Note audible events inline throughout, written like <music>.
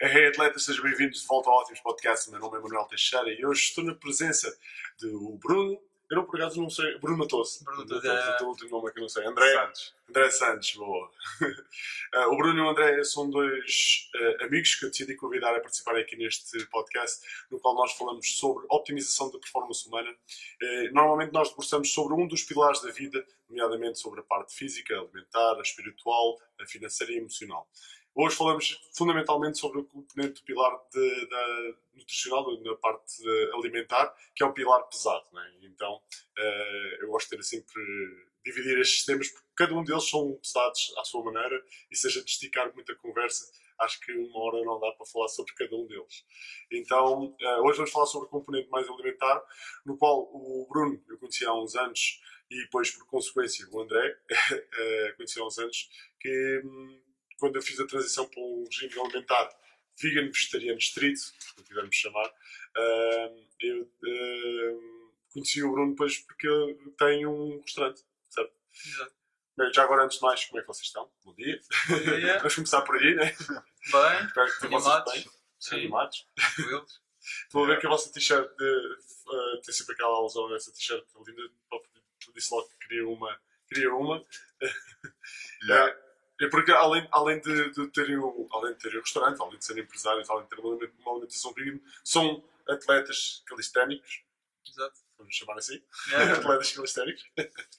Hey atletas, sejam bem-vindos de volta ao Ótimos Podcast. Meu nome é Manuel Teixeira e hoje estou na presença do Bruno. Eu não, por acaso não sei. Bruno Matoso. Bruno Matoso, é. o último nome é que eu não sei. André Santos. André Santos, boa. Uh, <laughs> o Bruno e o André são dois uh, amigos que eu decidi convidar a participar aqui neste podcast, no qual nós falamos sobre optimização da performance humana. Uh, normalmente nós debruçamos sobre um dos pilares da vida, nomeadamente sobre a parte física, alimentar, espiritual, a financeira e emocional. Hoje falamos fundamentalmente sobre o componente do pilar de, da nutricional, na parte alimentar, que é um pilar pesado. Né? Então, uh, eu gosto de ter sempre dividir estes temas, porque cada um deles são pesados à sua maneira, e seja de esticar muita conversa, acho que uma hora não dá para falar sobre cada um deles. Então, uh, hoje vamos falar sobre o componente mais alimentar, no qual o Bruno eu conheci há uns anos, e depois, por consequência, o André, <laughs> conheci há uns anos, que hum, quando eu fiz a transição para um regime alimentar vegan, vegetariano estrito, como quisermos chamar, uh, eu uh, conheci o Bruno depois porque ele tem um restaurante, certo? Exato. Bem, já agora, antes de mais, como é que vocês estão? Bom dia. Bom dia. <laughs> Vamos começar por aí, né? Bem, Espero que vocês animados. bem. Sim, Animados. tranquilos. Estou a ver que a vossa t-shirt de- uh, tem sempre aquela alusão a essa t-shirt linda. Eu disse logo que queria uma. Queria uma. Yeah. É porque além, além de, de terem um, além de terem um restaurante, além de serem empresários, além de terem uma aliment- uma alimentação vegan, são atletas calisténicos, Exato. vamos chamar assim, É. <laughs> atletas calisténicos. <laughs>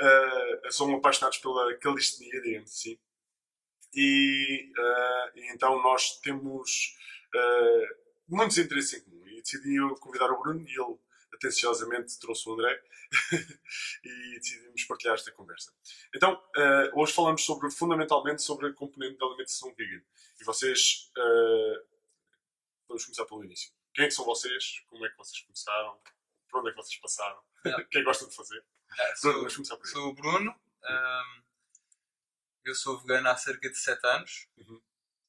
Eh, são apaixonados pela calistenia, digamos assim. E, eh, e então nós temos eh, muitos interesses em comum. E decidi eu convidar o Bruno e ele atenciosamente trouxe o André <laughs> e decidimos partilhar esta conversa. Então, eh, hoje falamos sobre, fundamentalmente sobre a componente da alimentação vegan. E vocês, eh, vamos começar pelo início. Quem é que são vocês? Como é que vocês começaram? Por onde é que vocês passaram? Yeah. <laughs> O que é que gostam de fazer? Bruno, sou, vamos começar por aí. sou o Bruno. ahm, eu sou vegano há cerca de 7 anos. Uhum.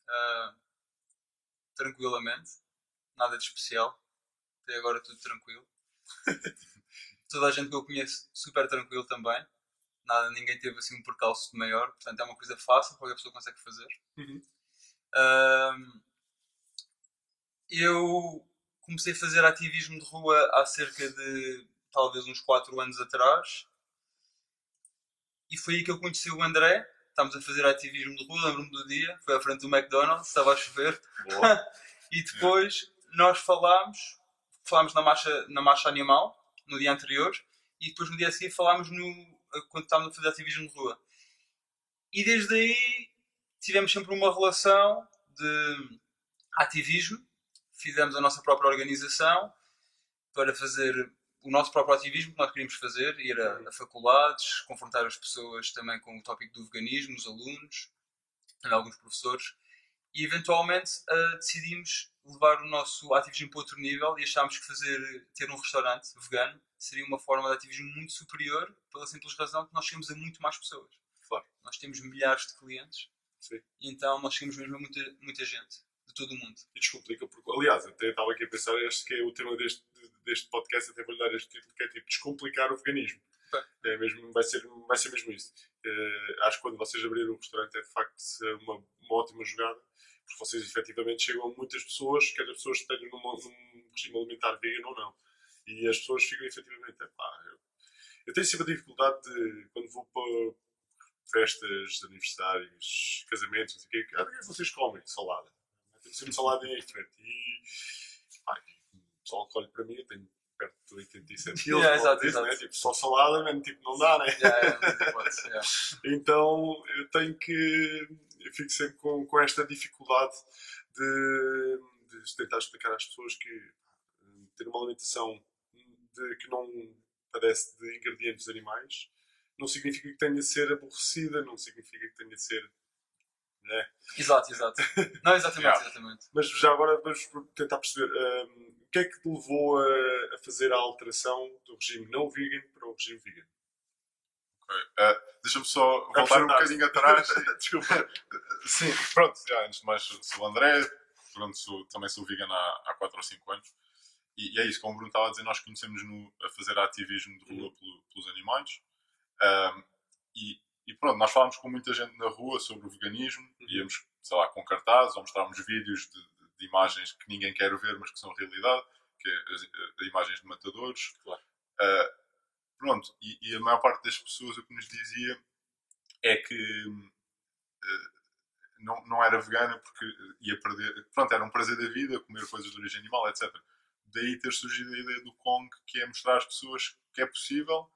Ah, tranquilamente. Nada de especial. Até agora tudo tranquilo. <laughs> Toda a gente que eu conheço super tranquilo também. Nada, ninguém teve assim um percalço de maior. Portanto é uma coisa fácil, qualquer pessoa consegue fazer. Uhum. Ahm, eu comecei a fazer ativismo de rua há cerca de talvez uns 4 anos atrás e foi aí que eu conheci o André. Estávamos a fazer ativismo de rua, lembro-me do dia, foi à frente do McDonald's, estava a chover Boa. <laughs> e depois nós falámos, falámos na marcha, na marcha animal no dia anterior e depois no dia a seguir falámos no, quando estávamos a fazer ativismo de rua. E desde aí tivemos sempre uma relação de ativismo, fizemos a nossa própria organização para fazer o nosso próprio ativismo que nós queríamos fazer, ir a, a faculdades, confrontar as pessoas também com o tópico do veganismo, os alunos, alguns professores, e eventualmente ah, decidimos levar o nosso ativismo para outro nível e achámos que fazer, ter um restaurante vegano seria uma forma de ativismo muito superior, pela simples razão que nós chegamos a muito mais pessoas. Claro. Nós temos milhares de clientes Sim. e então nós chegamos mesmo a muita, muita gente, de todo o mundo. E descomplica, porque, aliás, até estava aqui a pensar, este que é o tema deste, deste podcast, até vou-lhe dar este título, que é tipo descomplicar o veganismo. É mesmo, vai, ser, vai ser mesmo isso. Eh, acho que quando vocês abrirem o restaurante é de facto uma, uma ótima jogada, porque vocês efetivamente chegam a muitas pessoas, quer as pessoas estejam numa, num regime alimentar vegan ou não. E as pessoas ficam efetivamente, "Epá, eu, eu tenho sempre a dificuldade de, quando vou para festas, aniversários, casamentos, não sei o quê, "Ah, que que vocês comem? Salada. Tem sempre salada em frente. E, pá, e o pessoal que olha para mim, eu tenho perto de 87 <laughs> quilos, Yeah, exato, diz, né? tipo, só salada, man, tipo, não dá, né? Já, é, é. <laughs> Então eu tenho que. Eu fico sempre com, com esta dificuldade de, de tentar explicar às pessoas que hum, ter uma alimentação de, que não padece de ingredientes animais não significa que tenha de ser aborrecida, não significa que tenha de ser. Né? Exato, exato. Não, exatamente, <laughs> Yeah. exatamente. Mas já agora vamos tentar perceber hum, o que é que te levou a, a fazer a alteração do regime não vegan para o regime vegan. Eh, Deixa-me só voltar um bocadinho atrás. <laughs> Desculpa. <laughs> Sim, pronto, já, antes de mais sou o André, pronto, sou- também sou vegan há, há 4 ou 5 anos e, e é isso, como o Bruno estava a dizer, nós conhecemos no, a fazer ativismo de rua pelo- pelos animais. Ahm, e, e pronto, nós falámos com muita gente na rua sobre o veganismo, Uhum. íamos, sei lá, com cartazes ou mostrávamos vídeos de, de- de imagens que ninguém quer ver, mas que são realidade, que é as, as imagens de matadores. Claro. Ah, pronto, e, e a maior parte das pessoas o que nos dizia é que eh, não, não era vegana porque ia perder. Pronto, era um prazer da vida, comer coisas de origem animal, etc. Daí ter surgido a ideia do Kong, que é mostrar às pessoas que é possível,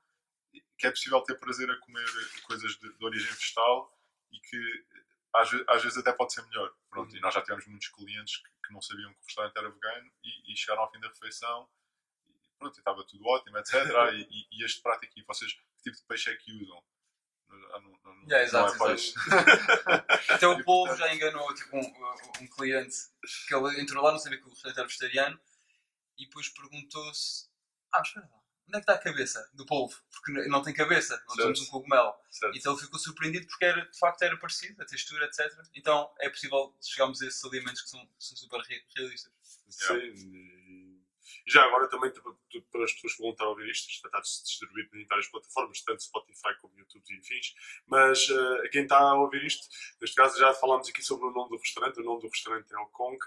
que é possível ter prazer a comer coisas de, de origem vegetal e que às, às vezes até pode ser melhor. Pronto, Uhum. E nós já tivemos muitos clientes que, que não sabiam que o restaurante era vegano e, e chegaram ao fim da refeição pronto, e estava tudo ótimo, etc. e, e- e este prato aqui, vocês que tipo de peixe é que usam? Ah, não, não, não, Yeah, exato, não é exato. peixe. <laughs> Até o <laughs> povo já enganou tipo, um, um cliente que ele entrou lá, não sabia que o restaurante era vegetariano e depois perguntou-se: Ah, espera lá, onde é que está a cabeça do polvo? Porque não tem cabeça, não Certo. temos um cogumelo. Certo. Então ele ficou surpreendido porque era, de facto era parecido, a textura, etc. Então é possível chegarmos a esses alimentos que são, são super re- realistas. Sim. Já agora também para as pessoas que vão estar a ouvir isto, isto está distribuído em várias plataformas, tanto Spotify como YouTube e enfins, mas eh, quem está a ouvir isto, neste caso já falámos aqui sobre o nome do restaurante, o nome do restaurante é o Kong.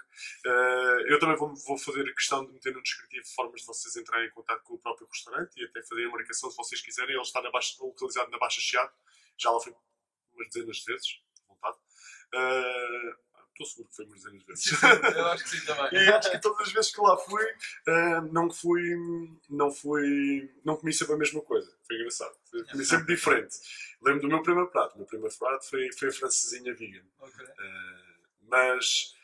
Eh, eu também vou, vou fazer questão de meter no descritivo formas de vocês entrarem em contato com o próprio restaurante e até fazer a marcação se vocês quiserem. Ele está na baixa, localizado na Baixa Chiado, já lá fui umas dezenas de vezes, vontade. Eh, Estou seguro que foi umas dezenas de vezes. Sim, eu acho que sim também. E acho que todas as vezes que lá fui, ah, não fui, não fui, não comi sempre a mesma coisa. Foi engraçado. Comi sempre diferente. Lembro do meu primeiro prato. O meu primeiro prato foi, foi a francesinha vegan. Ok. Ah, mas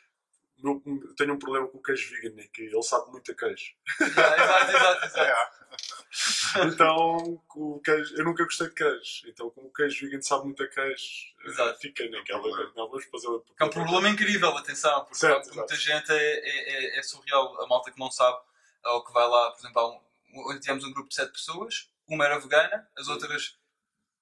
meu- tenho um problema com o queijo vegan, é que ele sabe muito a queijo. Yeah, exato, exato, exato. <laughs> É, <laughs> Então, com o queijo, eu nunca gostei de queijo. Então, como o queijo vegan sabe muito a queijo, Exato. fica naquela. Não, vamos fazer outra Que é um problema incrível, atenção, porque Certo, há muita gente é, é, é- é surreal. A malta que não sabe, ou que vai lá, por exemplo, há um, onde tivemos um grupo de sete pessoas, uma era vegana, as outras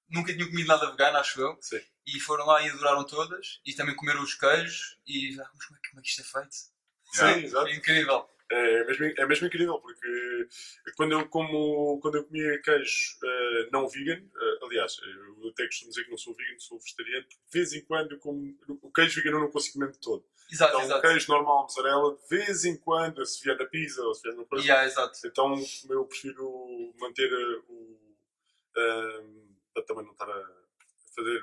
nunca tinham comido nada vegano, acho eu, Sim. e foram lá e adoraram todas, e também comeram os queijos, e ah, mas como é, que- como é que isto é feito? Sim, exato. É incrível. É mesmo, é mesmo incrível, porque quando eu, como, quando eu comia queijo eh, não vegan, eh, aliás, eu até costumo dizer que não sou vegan, sou vegetariano, porque de vez em quando eu como, o queijo vegan eu não consigo comer de todo. Exato, Então, o exato. queijo normal, mozzarella, de vez em quando, se vier na pizza ou se vier na coisa, Yeah, exato. então eu prefiro manter eh, o. ehm, para também não estar a fazer.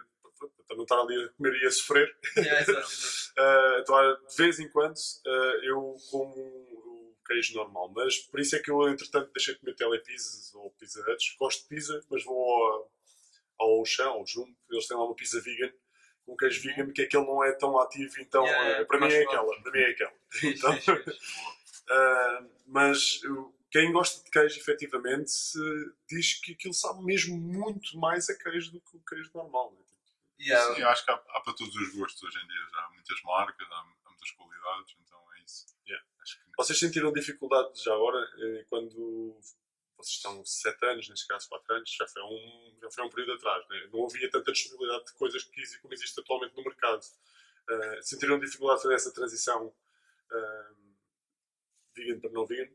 para não estar ali a comer e a sofrer. Yeah. Uh, <laughs> então, de vez em quando uh, eu como queijo normal, mas por isso é que eu, entretanto, deixei de comer telepizzas ou pizza huts. Gosto de pizza, mas vou ao, ao chão, ao Jumbo, eles têm lá uma pizza vegan, com queijo vegan, que aquele não é tão ativo, então Yeah, uh, para mim é aquela. Para mim é aquela. <laughs> Então. Uh, <laughs> mas quem gosta de queijo, efetivamente, diz que aquilo sabe mesmo muito mais a queijo do que o queijo normal. né? Yeah, Sim, eu acho que há, há para todos os gostos hoje em dia. Já há muitas marcas, há, há muitas qualidades, então é isso. Yeah. Acho que Vocês sentiram dificuldade já agora, eh, quando vocês estão 7 anos, neste caso 4 anos, já foi um, já foi um período atrás, né? não havia tanta disponibilidade de coisas que como existe atualmente no mercado. Eh, sentiram dificuldade de fazer essa transição eh, vegan para não vegan?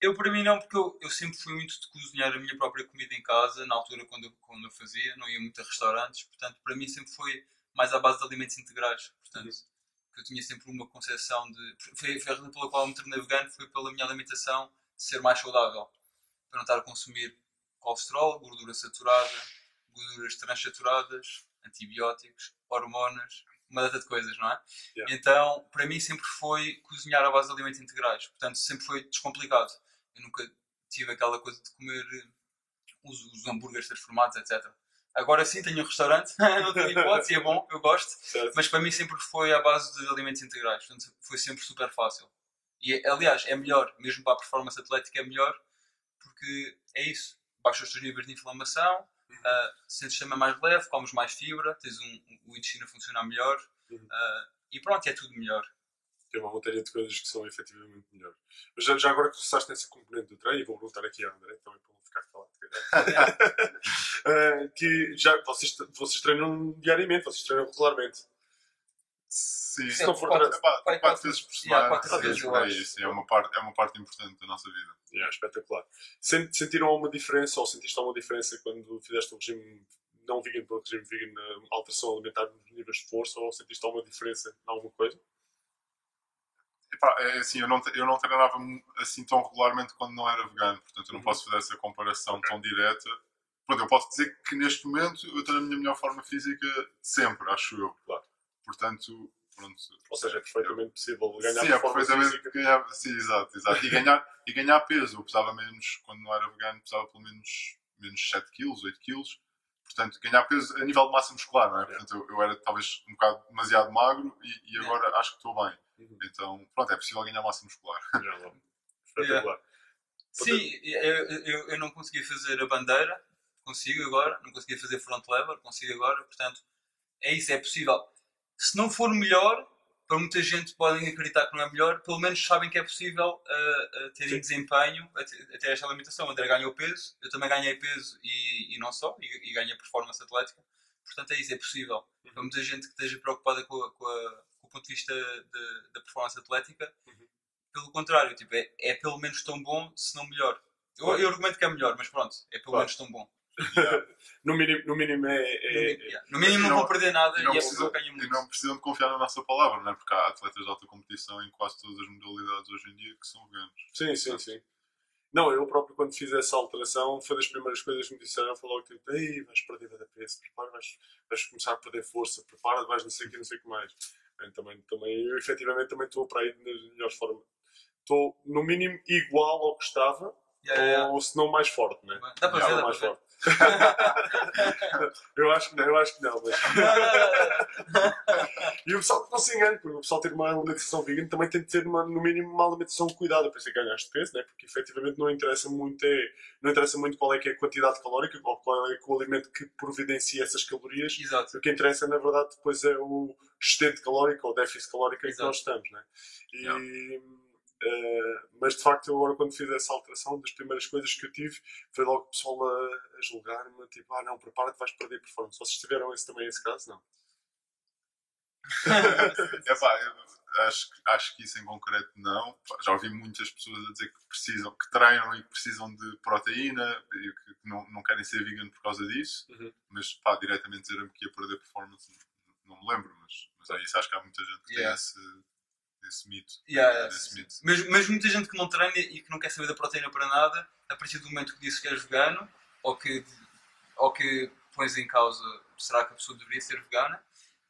Eu, para mim, não, porque eu, eu sempre fui muito de cozinhar a minha própria comida em casa, na altura quando eu, quando eu fazia, não ia muito a restaurantes, portanto, para mim sempre foi mais à base de alimentos integrais. Portanto, que eu tinha sempre uma concepção de. Foi, foi a razão pela qual eu me tornei vegano, foi pela minha alimentação ser mais saudável. Para não estar a consumir colesterol, gordura saturada, gorduras transaturadas, antibióticos, hormonas, uma data de coisas, não é? Yeah. Então, para mim sempre foi cozinhar à base de alimentos integrais. Portanto, sempre foi descomplicado. Eu nunca tive aquela coisa de comer os, os hambúrgueres transformados, etc. Agora sim, tenho um restaurante, <laughs> não tenho hipótese, é bom, eu gosto. Certo? Mas para mim sempre foi à base de alimentos integrais, portanto foi sempre super fácil. E aliás, é melhor, mesmo para a performance atlética, é melhor, porque é isso. Baixa os teus níveis de inflamação, Uhum. ah, sentes também mais leve, comes mais fibra, tens um, um- o intestino a funcionar melhor Uhum. ah, e pronto, é tudo melhor. Tem uma montanha de coisas que são efetivamente melhores. Mas já, já agora que começaste nessa componente do treino, e vou perguntar aqui à André também para não ficar calado. <laughs> <laughs> Eh, que já vocês, vocês treinam diariamente, vocês treinam regularmente. Sim, Se não for quatro- quatro- quatro, quatro- vezes por yeah, semana, quatro seis vezes, eu por aí, acho. sim, é uma parte, é uma parte importante da nossa vida. Yeah, espetacular. Sent- Sentiram alguma diferença ou sentiste alguma diferença quando fizeste o regime não vegan para o regime vegan na alteração alimentar nos níveis de força ou sentiste alguma diferença em alguma coisa? Epá, é assim, eu não, eu não treinava assim tão regularmente quando não era vegano, portanto eu não Uhum. posso fazer essa comparação tão direta. Pronto, eu posso dizer que neste momento eu estou na minha melhor forma física sempre, acho eu. Claro. Portanto, pronto. Ou seja, é perfeitamente possível ganhar Sim, é forma perfeitamente ganhar, sim, exato, exato. E ganhar, e ganhar peso. Eu pesava menos, quando não era vegano, pesava pelo menos, menos 7 kg, 8 kg. Portanto, ganhar peso a nível de massa muscular, não é? Portanto, eu, eu era talvez um bocado demasiado magro e, e agora acho que estou bem. Uhum. Então, pronto, é possível ganhar massa muscular. <laughs> Espetacular. Sim, eu, eu, eu não consegui fazer a bandeira, consigo agora, não consegui fazer front lever, consigo agora, portanto, é isso, é possível. Se não for melhor, para muita gente podem acreditar que não é melhor, pelo menos sabem que é possível uh, uh, terem Sim. desempenho a ter, a ter esta limitação. O André ganhou peso, eu também ganhei peso e, e não só, e, e ganhei performance atlética. Portanto, é isso, é possível. Para muita gente que esteja preocupada com, a- com, a- com o ponto de vista de- da performance atlética, Uhum. pelo contrário, tipo, é, é pelo menos tão bom, se não melhor. Eu, eu argumento que é melhor, mas pronto, é pelo Claro. menos tão bom. No mínimo, no mínimo é, é- yeah. No mínimo E não, não- vou perder nada E e, não, é precisam, eu ganho e muito. não precisam de confiar na nossa palavra, não é? Porque há atletas de alta competição em quase todas as modalidades hoje em dia que são veganos. Sim, sim, sim. Não, eu próprio quando fiz essa alteração foi das primeiras coisas que me disseram, foi logo tipo, ei, vais perder da peso, prepara, vais, vais começar a perder força, prepara, vais não sei o que, não sei o que mais. Bem, também, também, eu efetivamente também estou para aí nas melhores formas. Estou, no mínimo, igual ao que estava, Yeah, yeah, ou se não mais forte, né? Dá para ver, dá mais para forte. <laughs> eu acho que não, eu acho que não, mas... <laughs> E o pessoal que não se engane, porque o pessoal ter uma alimentação vegan também tem de ter uma, no mínimo uma alimentação cuidada para ser ganhaste peso, né? porque efetivamente não interessa muito é, não interessa muito qual é que é a quantidade calórica ou qual é o alimento que providencia essas calorias. Exato. O que interessa na verdade depois é o excedente calórico ou déficit calórico em que nós estamos. Né? E, Yeah. Eh, mas de facto eu agora quando fiz essa alteração das primeiras coisas que eu tive foi logo o pessoal a, a julgar-me tipo, ah não, prepara-te vais perder performance. Vocês tiveram esse, também esse caso? Não. <laughs> Epá, eu acho, que- acho que isso em concreto não. Pá, Já ouvi muitas pessoas a dizer que precisam, que treinam e que precisam de proteína e que não, não querem ser vegan por causa disso, Uhum. mas pá, diretamente dizer-me que ia perder performance, não, não me lembro, mas, mas é isso, acho que há muita gente que Yeah. tem esse, esse mito. Yeah, yeah, esse sim, mito. Mas, mas muita gente que não treina e que não quer saber da proteína para nada, a partir do momento que disse que és vegano, ou que, ou que pões em causa será que a pessoa deveria ser vegana,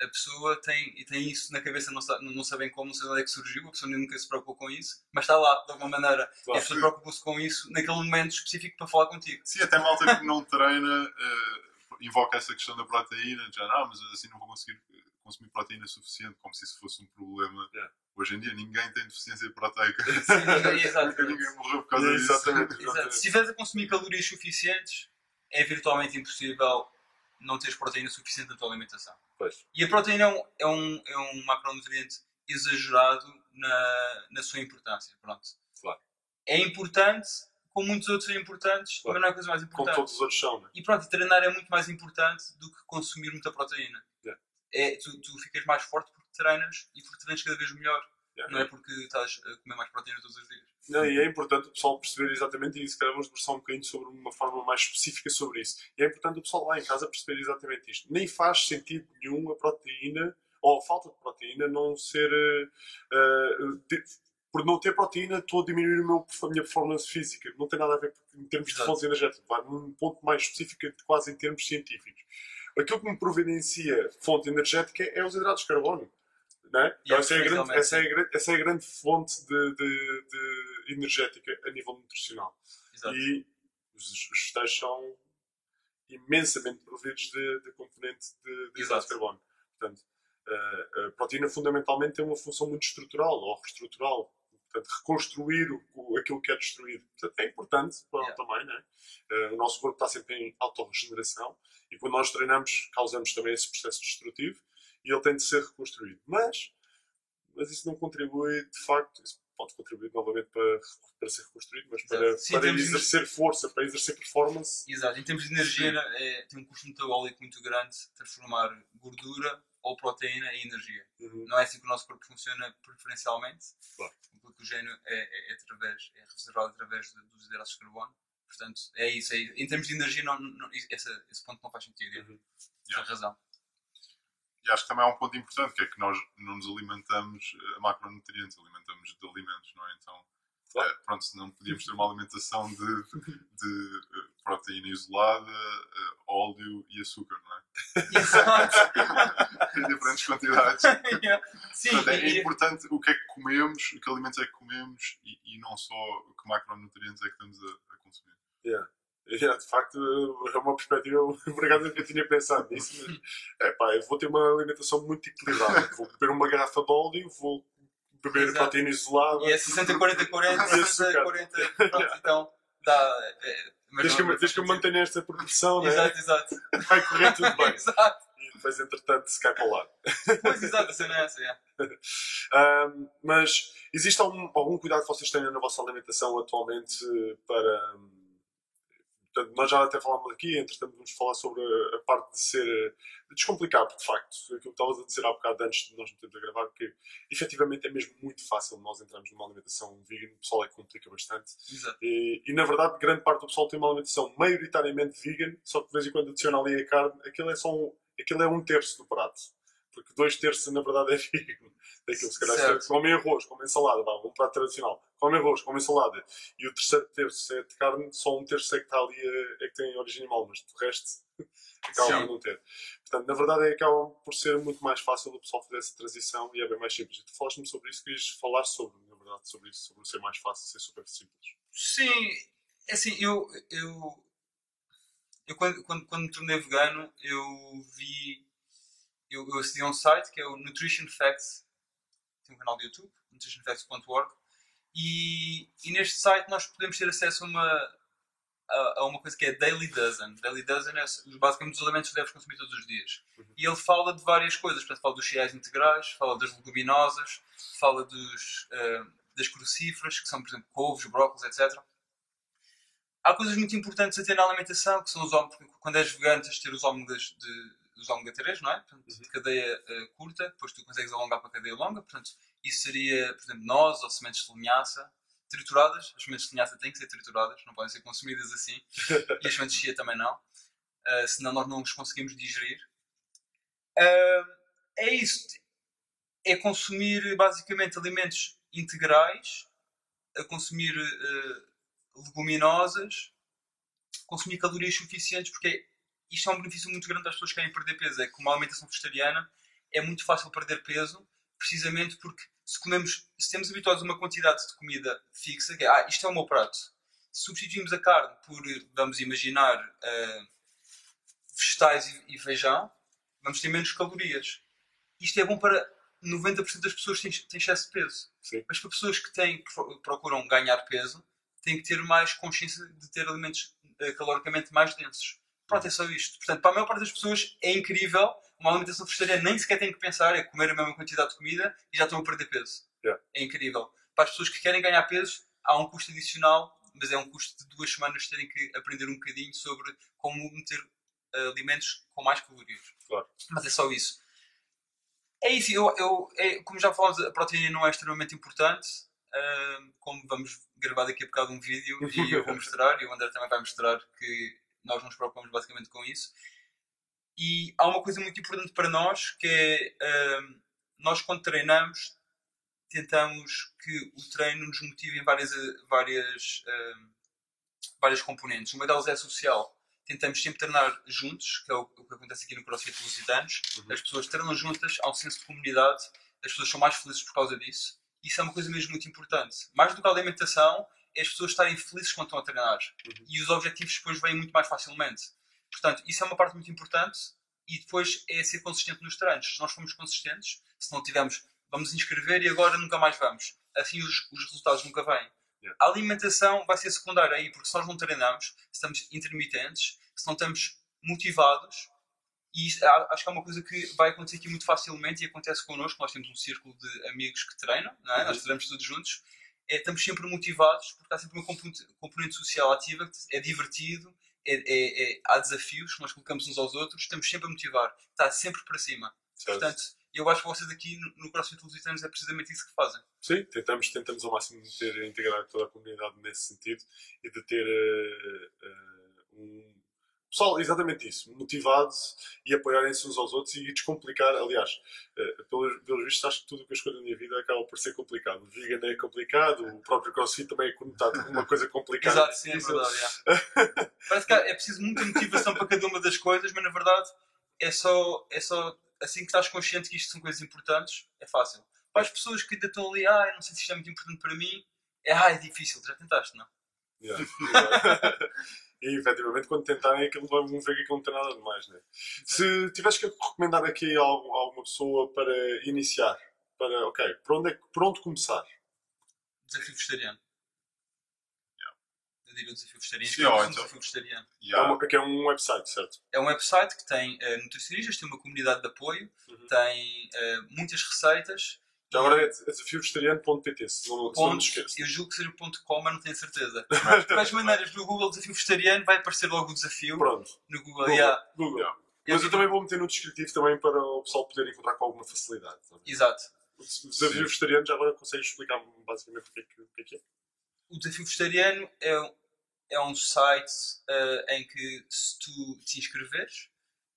a pessoa tem, e tem isso na cabeça, não, sa- não sabem como, não sei de onde é que surgiu, a pessoa nunca se preocupou com isso, mas está lá, de alguma maneira, e Claro. a pessoa preocupa-se com isso naquele momento específico para falar contigo. Sim, até malta que não treina eh, invoca essa questão da proteína, já ah, mas assim não vou conseguir consumir proteína suficiente, como se isso fosse um problema. Yeah. Hoje em dia ninguém tem deficiência proteica. <laughs> Nunca ninguém morreu por causa disso. Exatamente. Exato. Se estiveres a consumir calorias suficientes, é virtualmente impossível não teres proteína suficiente na tua alimentação. Pois. E a proteína é um, é um, é um macronutriente exagerado na, na sua importância. Pronto. Claro. É importante, como muitos outros são importantes, Claro. mas não é a coisa mais Como importante. todos os outros são, né? E pronto, treinar é muito mais importante do que consumir muita proteína. Yeah. É, tu, tu ficas mais forte porque treinas e porque treinas cada vez melhor. Yeah. Não é porque estás a comer mais proteína todos os dias. Não, e é importante o pessoal perceber exatamente isso. Quero vamos debruçar um bocadinho sobre uma forma mais específica sobre isso. E é importante o pessoal lá em casa perceber exatamente isto. Nem faz sentido nenhum a proteína, ou a falta de proteína, não ser. eh, eh, de- por não ter proteína, estou a diminuir meu, a minha performance física. Não tem nada a ver em termos de Exato. fontes energéticas. Vai num ponto mais específico, quase em termos científicos. Aquilo que me providencia fonte energética é os hidratos de carbono. É? Então, essa, é a grande, essa, é a grande, essa é a grande fonte de, de- de energética a nível nutricional. Exato. E os os vegetais são imensamente providos de, de componente de, de de carbono. Portanto, a, a proteína fundamentalmente tem uma função muito estrutural ou reestrutural. Portanto, reconstruir o, aquilo que é destruído. Portanto, é importante para Yeah. também, né? Eh, o nosso corpo está sempre em autorregeneração e quando nós treinamos, causamos também esse processo destrutivo e ele tem de ser reconstruído. Mas, mas isso não contribui, de facto, isso pode contribuir novamente para, para ser reconstruído, mas para. Sim, para exercer força, para exercer performance. Exato, em termos de energia é, tem um custo metabólico muito grande transformar gordura ou proteína e energia. Uhum. Não é assim que o nosso corpo funciona preferencialmente. Claro. O glicogênio é, é, é através, é reservado através dos hidratos de carbono. Portanto, é isso. É, em termos de energia, não, não- esse, esse ponto não faz sentido. Uhum. Tem razão. E acho que também há um ponto importante, que é que nós não nos alimentamos a macronutrientes, alimentamos de alimentos, não é? Então, Claro. eh, pronto, se não podíamos ter uma alimentação de, de eh, proteína isolada, eh, óleo e açúcar, não é? Exato. <laughs> em diferentes quantidades. <laughs> Sim, Portanto, é e- importante o que é que comemos, que alimentos é que comemos e, e não só que macronutrientes é que estamos a, a consumir. Yeah, de facto, é uma perspectiva. <laughs> Obrigado, eu tinha pensado nisso, mas é, pá, eu vou ter uma alimentação muito equilibrada. Vou beber uma garrafa de óleo, vou beber Exato. proteína isolada. E é 60, 40, 40, E açúcar. 60, 40. Pronto, então dá. É, mas Desde que, não- desde que eu mantenha esta proporção, né, Exato, exato. vai correr tudo bem. <laughs> Exato. E depois, entretanto, se cai para o lado. Pois, exato, a cena é essa. é. <laughs> Ahm, mas existe algum, algum cuidado que vocês tenham na vossa alimentação atualmente para. Portanto, nós já até falámos aqui, entretanto vamos falar sobre a, a parte de ser. de descomplicar, porque de facto, aquilo que estavas a dizer há bocado antes de nós metermos a gravar, que efetivamente é mesmo muito fácil nós entrarmos numa alimentação vegan, o pessoal é que complica bastante. Exato. E, e, na verdade, grande parte do pessoal tem uma alimentação maioritariamente vegan, só que de vez em quando adiciona ali a carne, aquilo é, só um, aquilo é um terço do prato. Porque dois terços, na verdade, é vegan. Daquilo, se calhar, Certo. comem arroz, comem salada, vá, um prato tradicional. Comem arroz, comem salada. E o terceiro terço é de carne, só um terço é que está ali, é, é que tem origem animal, mas o resto <laughs> acaba por não ter. Portanto, na verdade, é, acaba por ser muito mais fácil o pessoal fazer essa transição e é bem mais simples. E tu falaste-me sobre isso, querias falar sobre, na verdade, sobre isso, sobre ser mais fácil, ser super simples. Sim, é assim, eu. eu, eu quando, quando, quando me tornei vegano, eu vi. Eu, eu acedi a um site que é o Nutrition Facts, tem um canal de YouTube, nutritionfacts.org, e, e neste site nós podemos ter acesso a uma, a, a uma coisa que é Daily Dozen. Daily Dozen é basicamente os alimentos que deves consumir todos os dias. E ele fala de várias coisas, portanto, fala dos cereais integrais, fala das leguminosas, fala dos, eh, das crucíferas, que são, por exemplo, couves, brócolis, etc. Há coisas muito importantes a ter na alimentação, que são os ômegas, quando és vegano tens de ter os ômegas de os ômega 3, não é? Portanto, de cadeia eh, curta, depois tu consegues alongar para a cadeia longa, portanto, isso seria, por exemplo, nozes ou sementes de linhaça trituradas. As sementes de linhaça têm que ser trituradas, não podem ser consumidas assim. <laughs> e as sementes de chia também não. Uh, senão nós não os conseguimos digerir. Uh, é isso. É consumir basicamente alimentos integrais, a consumir uh, leguminosas, consumir calorias suficientes, porque isto é um benefício muito grande às pessoas que querem perder peso. É que uma alimentação vegetariana é muito fácil perder peso, precisamente porque se comemos, se temos habituados a uma quantidade de comida fixa, que é, ah, isto é o meu prato. Se substituímos a carne por, vamos imaginar, uh, vegetais e, e feijão, vamos ter menos calorias. Isto é bom para 90% das pessoas que têm, têm excesso de peso. Sim. Mas para pessoas que têm, que procuram ganhar peso, têm que ter mais consciência de ter alimentos uh, caloricamente mais densos. Pronto, é só isto. Portanto, para a maior parte das pessoas é incrível. Uma alimentação vegetariana nem sequer tem que pensar, é comer a mesma quantidade de comida e já estão a perder peso. Yeah. É incrível. Para as pessoas que querem ganhar peso, há um custo adicional, mas é um custo de duas semanas terem que aprender um bocadinho sobre como meter uh, alimentos com mais calorias. Claro. Mas é só isso. É isso. Eu, eu, é, como já falamos, a proteína não é extremamente importante. Uh, como vamos gravar daqui a bocado um vídeo <laughs> e eu vou mostrar, e o André também vai mostrar que nós nos preocupamos basicamente com isso. E há uma coisa muito importante para nós que é um, nós quando treinamos tentamos que o treino nos motive em várias, várias, um, várias componentes. Uma delas é social. Tentamos sempre treinar juntos, que é o, o que acontece aqui no CrossFit Lusitanos. Uhum. As pessoas treinam juntas, há um senso de comunidade, as pessoas são mais felizes por causa disso. Isso é uma coisa mesmo muito importante. Mais do que a alimentação, as pessoas estarem felizes quando estão a treinar. Uhum. E os objetivos depois vêm muito mais facilmente. Portanto, isso é uma parte muito importante e depois é ser consistente nos treinos. Se nós formos consistentes, se não tivermos, vamos inscrever e agora nunca mais vamos. Assim os, os resultados nunca vêm. Yeah. A alimentação vai ser secundária aí, porque se nós não treinamos, se estamos intermitentes, se não estamos motivados, e isso, acho que é uma coisa que vai acontecer aqui muito facilmente e acontece connosco. Nós temos um círculo de amigos que treinam, é? Uhum. nós treinamos todos juntos. É, estamos sempre motivados porque há sempre uma componente, componente social ativa, é divertido, é, é, é, há desafios que nós colocamos uns aos outros, estamos sempre a motivar, está sempre para cima. Certo. Portanto, eu acho que vocês aqui no, no CrossFit Lusitanos é precisamente isso que fazem. Sim, tentamos, tentamos ao máximo ter, integrar toda a comunidade nesse sentido e de ter eh, eh, um pessoal, exatamente isso, motivado e apoiarem-se uns aos outros e descomplicar. Aliás, eh, pelos, pelos vistos, acho que tudo o que eu escolho na minha vida acaba por ser complicado. O vegan é complicado, o próprio crossfit também é conotado como uma coisa complicada. Exato, sim, é verdade. <laughs> é. Parece que é preciso muita motivação para cada uma das coisas, mas na verdade é só, é só assim que estás consciente que isto são coisas importantes, é fácil. Para as pessoas que ainda estão ali, ah, não sei se isto é muito importante para mim, é, ah, é difícil, já tentaste, não? Yeah, exato. <laughs> e efetivamente, quando tentarem aquilo, vão ver que aquilo não tem nada de mais. Né? Se tivesse que recomendar aqui a algum- a alguma pessoa para iniciar, para, ok, por onde, é, por onde começar? Desafio vegetariano. Eu diria o desafio vegetariano. Sim, um então- desafio vegetariano. É, Yeah. uma, que é um website, certo? É um website que tem eh, nutricionistas, tem uma comunidade de apoio, Uhum. tem eh, muitas receitas. Já agora é desafiovegestariano.pt, se não, se não me esqueço. eu julgo que seja ponto .com, mas não tenho certeza. <laughs> Mas- De qualquer maneira, no Google Desafio Vegetariano vai aparecer logo o desafio. Pronto, No Google, Google. yeah. Google. Yeah. Mas eu também vou meter no descritivo também para o pessoal poder encontrar com alguma facilidade. bem? Exato. O desafio Sim. vegetariano, já agora consegues explicar-me basicamente o que é que, o que, é, que é? O Desafio Vegetariano é, um- é um site eh, em que, se tu te inscreveres,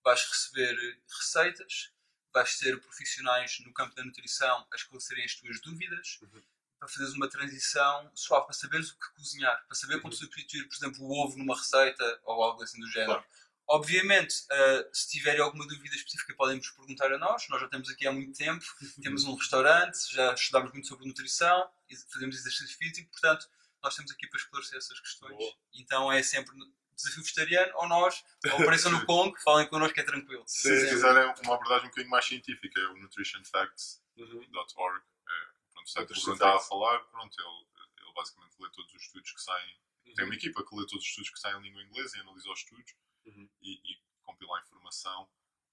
vais receber receitas, vais ter profissionais no campo da nutrição a esclarecerem as tuas dúvidas, Uhum. para fazeres uma transição suave, para saberes o que cozinhar, para saber como Uhum. substituir, por exemplo, o ovo numa receita ou algo assim do género. Claro. Obviamente, eh, se tiverem alguma dúvida específica, podem nos perguntar a nós. Nós já estamos aqui há muito tempo, temos um restaurante, já estudámos muito sobre nutrição, fazemos exercício físico, portanto, nós estamos aqui para esclarecer essas questões. Boa. Então é sempre desafio vegetariano ou nós, ou apareçam no <laughs> Kong, falem connosco que é tranquilo. Se quiserem uma abordagem um bocadinho mais científica, é o nutritionfacts.org. Uhum. É, pronto, se é que o Bruno está a falar, pronto, ele, ele basicamente lê todos os estudos que saem. Tem Uhum. uma equipa que lê todos os estudos que saem em língua inglesa e analisa os estudos Uhum. e, e compila a informação.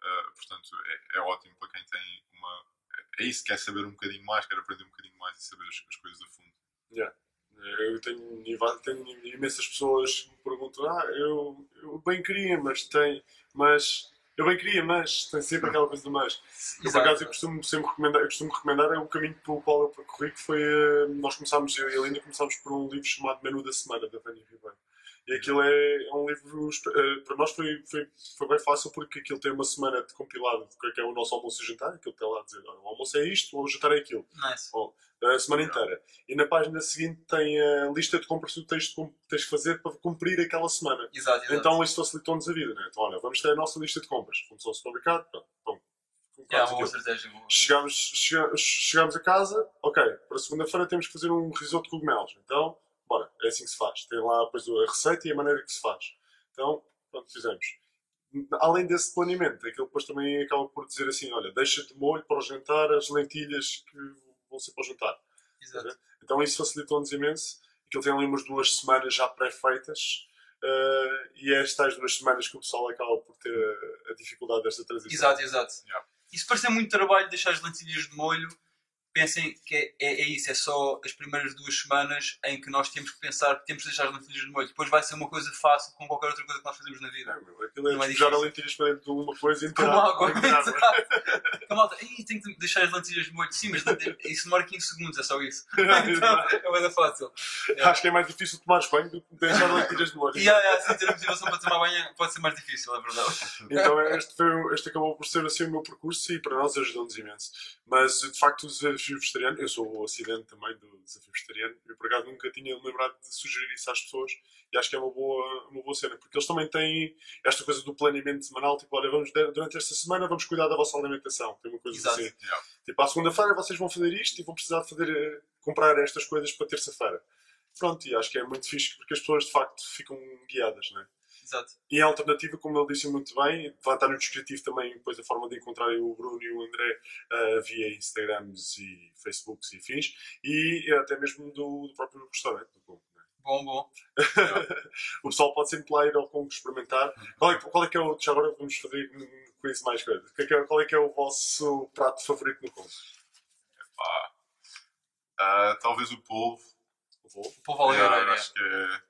Uh, portanto, é, é ótimo para quem tem uma. É isso, quer saber um bocadinho mais, quer aprender um bocadinho mais e saber as, as coisas a fundo. Eu tenho, tenho imensas pessoas que me perguntam: Ah, eu, eu bem queria, mas tem. Mas. Eu bem queria, mas. Tem sempre aquela coisa do mas. Eu, por acaso, eu costumo sempre recomendar, eu costumo recomendar é o caminho pelo qual eu percorri, que foi. eh, Nós começámos, eu e a Linda, começámos por um livro chamado Menu da Semana, da Vânia Ribeiro. E aquilo é, é um livro. eh, Para nós foi, foi, foi bem fácil, porque aquilo tem uma semana de compilado do que é que é o nosso almoço e jantar. Aquilo tem lá a dizer: "Olha, o almoço é isto, o jantar é aquilo. Nice. a semana inteira. E na página seguinte tem a lista de compras que tu tens de, com- tens de fazer para cumprir aquela semana. Exato, exato. Então isso facilitou-nos a vida, né? Então, olha, vamos ter a nossa lista de compras. Fomos ao supermercado, pronto, pum, é uma boa estratégia. Chegámos, chega- chegámos a casa, ok, para segunda-feira temos que fazer um risoto de cogumelos. Então, bora, é assim que se faz. Tem lá depois a receita e a maneira que se faz. Então, pronto, fizemos. Além desse planeamento, aquilo depois também acaba por dizer assim, olha, deixa de molho para o jantar as lentilhas que vão ser para o jantar. Exato. Então isso facilitou-nos imenso. Aquilo tem ali umas duas semanas já pré-feitas. eh, e é estas duas semanas que o pessoal acaba por ter a, a dificuldade desta transição. Exato, exato. Yeah. E se parecer muito trabalho deixar as lentilhas de molho, pensem que é, é, é isso, é só as primeiras duas semanas em que nós temos que pensar que temos de deixar as lentilhas de molho. Depois vai ser uma coisa fácil como qualquer outra coisa que nós fazemos na vida. Aquilo é despejar a lentilhas para dentro de uma coisa e Com enterrar- água. Exato. <laughs> Malta, "Ih, tenho que deixar as lentilhas de molho. Sim, mas isso demora 15 segundos, é só isso. <laughs> Então, é bem fácil. Acho que é mais difícil tomar banho do que deixar lentilhas de molho. <laughs> Yeah, yeah, assim, ter a motivação para tomar banho pode ser mais difícil, é verdade. Então este, foi, este acabou por ser assim o meu percurso e para nós ajudou-nos imenso. Mas de facto o desafio vegetariano, eu sou o acidente também do desafio vegetariano, eu por acaso nunca tinha lembrado de sugerir isso às pessoas e acho que é uma boa, uma boa cena, porque eles também têm esta coisa do planeamento semanal, tipo, olha, vamos, durante esta semana vamos cuidar da vossa alimentação, tem uma coisa Exato. assim. Yeah. Tipo, à segunda-feira vocês vão fazer isto e vão precisar de fazer, eh, comprar estas coisas para terça-feira. Pronto, e acho que é muito fixe porque as pessoas de facto ficam guiadas, né? Exato. E a alternativa, como ele disse muito bem, vai estar no descritivo também depois a forma de encontrarem o Bruno e o André ah, via Instagrams e Facebooks e fins, e até mesmo do, do próprio restaurante. do? Bom, bom. <laughs> O pessoal pode sempre lá ir ao Congo experimentar. Qual é, qual é que é o. Já agora vamos fazer um quiz mais coisas. Qual é, que é, qual é que é o vosso prato favorito no Congo? Pá. Ah, talvez o polvo. O voo? O povo Yeah, alegre, é. acho, que é,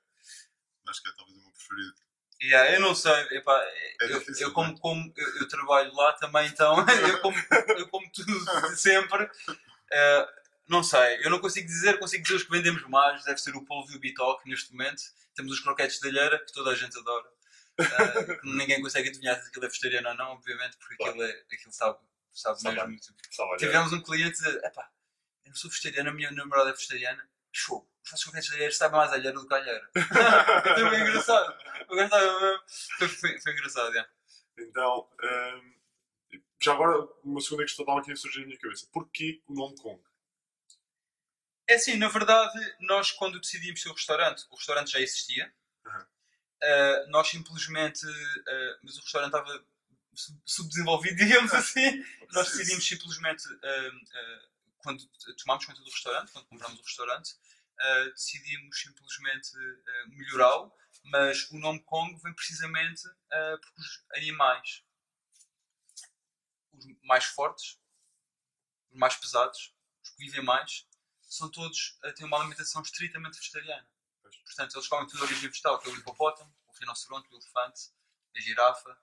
acho que é talvez o meu preferido. Yeah, eu não sei, epá, É eu, difícil, eu como, como eu, eu trabalho lá também, então <laughs> eu como, eu como tudo <laughs> sempre. Eh, não sei, eu não consigo dizer, consigo dizer os que vendemos mais, deve ser o polvo e o bitoque neste momento. Temos os croquetes de alheira, que toda a gente adora. Que ninguém consegue adivinhar se aquilo é vegetariano ou não, obviamente, porque Claro. aquilo, é, aquilo sabe, sabe Sabe mesmo. Tipo, Sabe, Tivemos um cliente epá, eu não sou vegetariano, a minha namorada é vegetariana. Show, os vossos croquetes de alheira sabem mais alheira do que alheira. <laughs> Foi engraçado. Foi, foi, foi engraçado, já. Então, hum, já agora, uma segunda questão estava aqui a surgir na minha cabeça. Porquê o nome Kong? É assim, na verdade, nós quando decidimos ter o restaurante, o restaurante já existia. Uhum. Uh, nós simplesmente. uh, mas o restaurante estava sub- subdesenvolvido, <laughs> digamos assim. Nós decidimos simplesmente. uh, quando tomámos conta do restaurante, quando comprámos o restaurante, decidimos simplesmente melhorá-lo. Mas o nome Kong vem precisamente porque os animais, os mais fortes, os mais pesados, os que vivem mais, são todos, eh, têm uma alimentação estritamente vegetariana. Pois. Portanto, eles comem tudo de origem vegetal, que é o hipopótamo, o rinoceronte, o elefante, a girafa,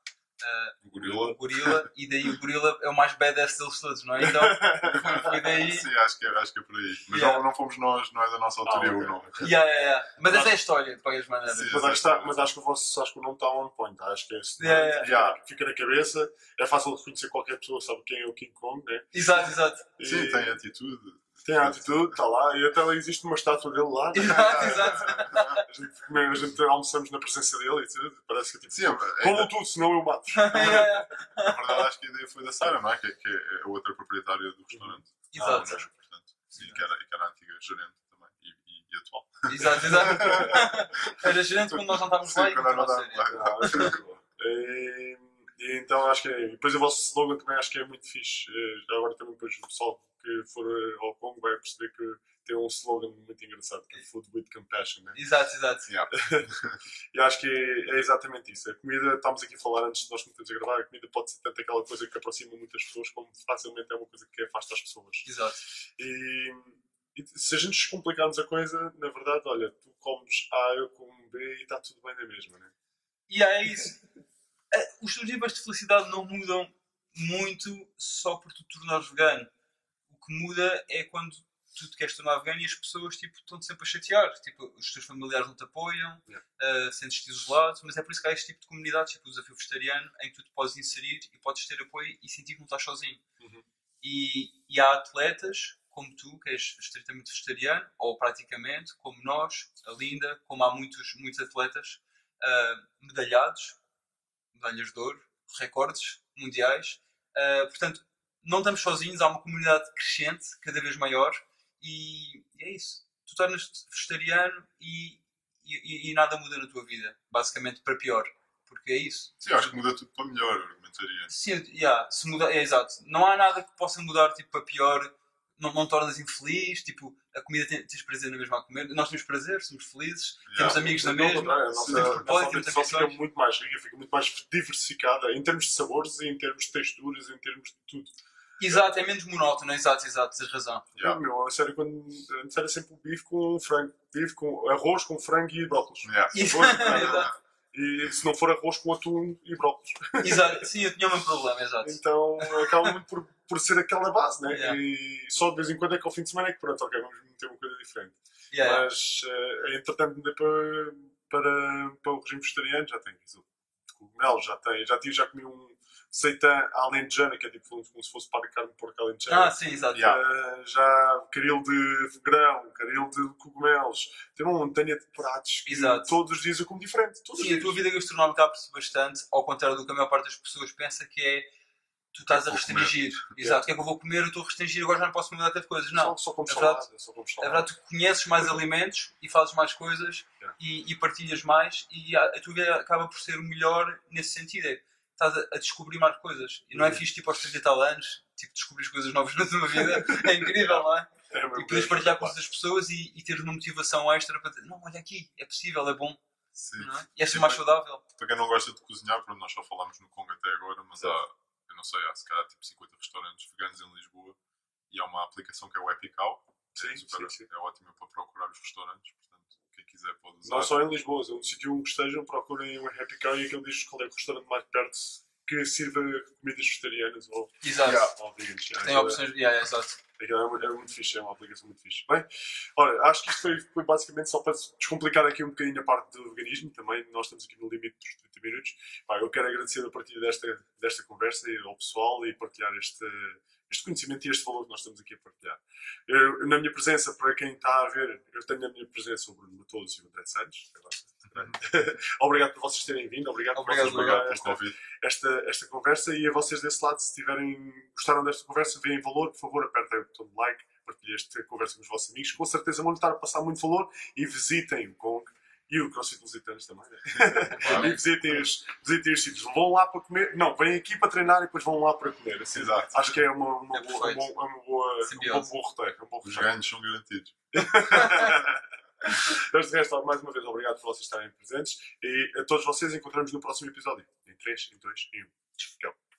eh, O gorila. o gorila, e daí o gorila é o mais badass deles todos, não é? Então, <laughs> foi, daí... Sim, acho que, é- acho que é por aí. Mas Yeah. não, não fomos nós, não é da nossa autoria Ah, o ok. nome. Yeah, yeah, yeah. Mas essa é a história, de qualquer maneira. Sim. Mas, acho que está- mas acho que o vosso acho que o nome está on point. Acho que é esse. Yeah, yeah. Fica, fica na cabeça. É fácil de reconhecer qualquer pessoa sabe quem é o King Kong, né? Exato, exato. E Sim, tem atitude. Tem a atitude, está lá. E até existe uma estátua dele lá. né? Exato, exato. A gente, come- a gente almoçamos na presença dele e tudo. Parece que é tipo. Sim, é- Como tudo, senão eu mato. <laughs> Yeah, na verdade acho que a ideia foi da Sara, não é? Que, que é a outra proprietária do restaurante. Exato. Ah, portanto. Sim, que era, que era a antiga gerente também. E, e, e atual. Exato, exato. <laughs> Era gerente quando nós não estávamos lá e Sim, quando nós não muito bom. <laughs> E, e então acho que é. e Depois o vosso slogan também acho que é muito fixe. Eh, Já agora também depois o pessoal que for eh, ao Congo vai perceber que tem um slogan muito engraçado, que é Food with Compassion, né? Exato, exato. Yeah. <laughs> E acho que é, é exatamente isso. A comida, estávamos aqui a falar antes de nós começarmos a gravar, a comida pode ser tanto aquela coisa que aproxima muitas pessoas, como facilmente é uma coisa que afasta as pessoas. Exato. E, e se a gente descomplicarmos a coisa, na verdade, olha, tu comes A, eu como B e está tudo bem na mesma, né? E é isso. <laughs> Eh, Os teus níveis de felicidade não mudam muito só por tu te tornares vegano. O que muda é quando tu te queres tornar vegano e as pessoas tipo, estão-te sempre a chatear. Tipo, os teus familiares não te apoiam, Yeah. eh, sentes-te isolado, mas é por isso que há este tipo de comunidades, tipo o desafio vegetariano, em que tu te podes inserir e podes ter apoio e sentir que não estás sozinho. Uhum. E, e há atletas como tu, que és estritamente vegetariano, ou praticamente, como nós, a Linda, como há muitos, muitos atletas ah, medalhados, medalhas de ouro, recordes mundiais. Ah, portanto, não estamos sozinhos, há uma comunidade crescente, cada vez maior, e, e é isso. Tu tornas-te vegetariano e, e, e nada muda na tua vida, basicamente para pior. Porque é isso. Sim, acho que muda tudo para melhor, argumentaria. Sim, yeah, se muda, é exato. Não há nada que possa mudar tipo, para pior. Não, não tornas infeliz. Tipo, a comida tem, tens prazer na mesma a comer. Nós temos prazer, somos felizes, temos Yeah. amigos na mesma. contrário, a temos nossa, propósito, nossa temos alimentação fica muito mais rica, fica muito mais diversificada em termos de sabores em termos de texturas, em termos de tudo. Exato, é menos monótono, exato, exato, tens razão. Yeah. Meu, a sério, quando, antes era sempre o bife com frango, bife com arroz com frango e brócolis. Yeah. <laughs> Exato, E se não for arroz com atum e brócolis. exato. Sim, eu tinha o mesmo problema, exato. Então acaba muito por, por ser aquela base, né? Yeah. E só de vez em quando é que ao fim de semana é que pronto, ok, vamos meter uma coisa diferente. Yeah. Mas eh, entretanto para, para, para o regime vegetariano, já tenho risoto de cogumelos, já tenho, já, tive, já comi um seitã alentejana, que é tipo como se fosse para de carne de porco alentejana. Ah, sim, exato. Yeah. Uh, já caril de grão, caril de cogumelos, tem uma montanha de pratos que Exato. todos os dias eu como diferente. Todos os Sim, a tua vida gastronómica abre-se bastante, ao contrário do que a maior parte das pessoas pensa que é tu estás a restringir. Exato, o que é que eu vou comer? Eu estou a restringir, agora já não posso comer outra coisa. Não. Só, só como É salada. verdade. Só como É verdade, tu conheces mais alimentos e fazes mais coisas Yeah. e, e partilhas mais e a, a tua vida acaba por ser melhor nesse sentido. É, estás a, a descobrir mais coisas. E não é fixe tipo aos 30 e tal anos, tipo descobrir coisas novas na tua vida. <laughs> É incrível, não é? É, meu E poderes partilhar com Deus, outras pessoas e, e ter uma motivação extra para dizer, não, olha aqui, é possível, é bom. Sim. Não é? E é mais saudável. Para quem não gosta de cozinhar, pronto, nós só falámos no Congo até agora, mas há, não sei, há se calhar tipo 50 restaurantes veganos em Lisboa e há uma aplicação que é o Epical. Sim, é, super- sim, sim. é ótima para procurar os restaurantes, portanto, quem quiser pode usar. Não só em Lisboa, é um sítio onde estejam, procurem Happy Cow e aquele diz qual é o restaurante mais perto que sirva comidas vegetarianas ou, Exato. Yeah. ou veganas. Tem é- opções. Yeah, exato. aquilo é, muito- é muito fixe, é uma aplicação muito fixe. Bem, olha, acho que isto foi, foi basicamente só para descomplicar aqui um bocadinho a parte do veganismo também. Nós estamos aqui no limite dos 30 minutos. Eu quero agradecer a partir desta, desta conversa e ao pessoal e partilhar este, este conhecimento e este valor que nós estamos aqui a partilhar. Eu, na minha presença, para quem está a ver, eu tenho na minha presença o Bruno Matoso e o André Santos. <laughs> obrigado por vocês terem vindo, obrigado, Obrigado, por Obrigado pelo esta, convite. esta, esta conversa e a vocês desse lado, se tiverem gostaram desta conversa, veem valor, por favor, apertem o botão de like, partilhem esta conversa com os vossos amigos. Com certeza vão estar a passar muito valor e visitem o Kong e o CrossFit Lusitanos também. né? Claro. <laughs> e visitem os, visitem os sítios. Vão lá para comer, não, vêm aqui para treinar e depois vão lá para comer. Assim, Exato. Acho que é uma, uma, É boa, uma, boa, uma boa, um Simbiose. bom roteiro. Um bom Os ganhos são garantidos. <laughs> Mas de resto, mais uma vez, obrigado por vocês estarem presentes e a todos vocês encontramos no próximo episódio. Em 3, em 2, em 1. Tchau.